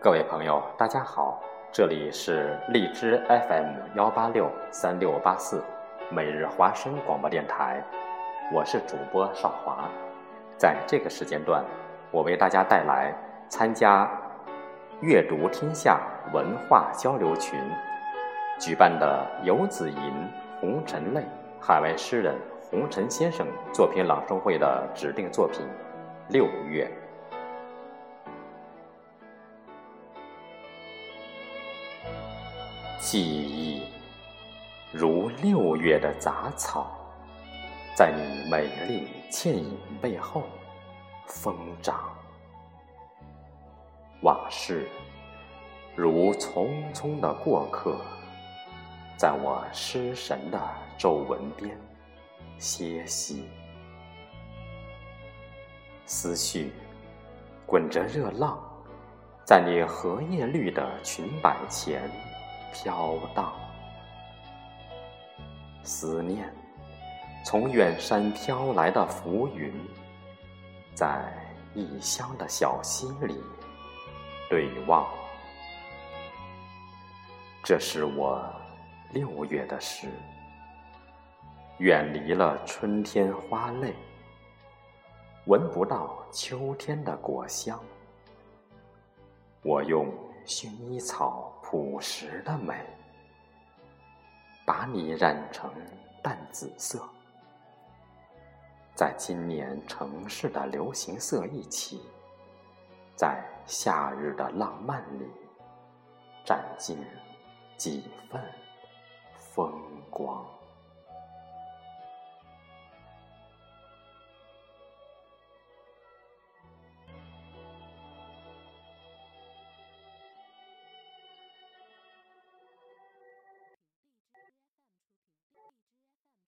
各位朋友，大家好，这里是荔枝 FM 幺八六三六八四每日华声广播电台，我是主播少华。在这个时间段，我为大家带来参加“阅读天下”文化交流群举办的游子吟红尘泪海外诗人红尘先生作品朗诵会的指定作品《六月》。记忆如六月的杂草，在你美丽倩影背后疯长；往事如匆匆的过客，在我失神的皱纹边歇息；思绪滚着热浪，在你荷叶绿的裙摆前。飘荡，思念从远山飘来的浮云，在异乡的小溪里对望。这是我六月的诗，远离了春天花蕾，闻不到秋天的果香。我用薰衣草。朴实的美，把你染成淡紫色，在今年城市的流行色一起，在夏日的浪漫里，占尽几分风光。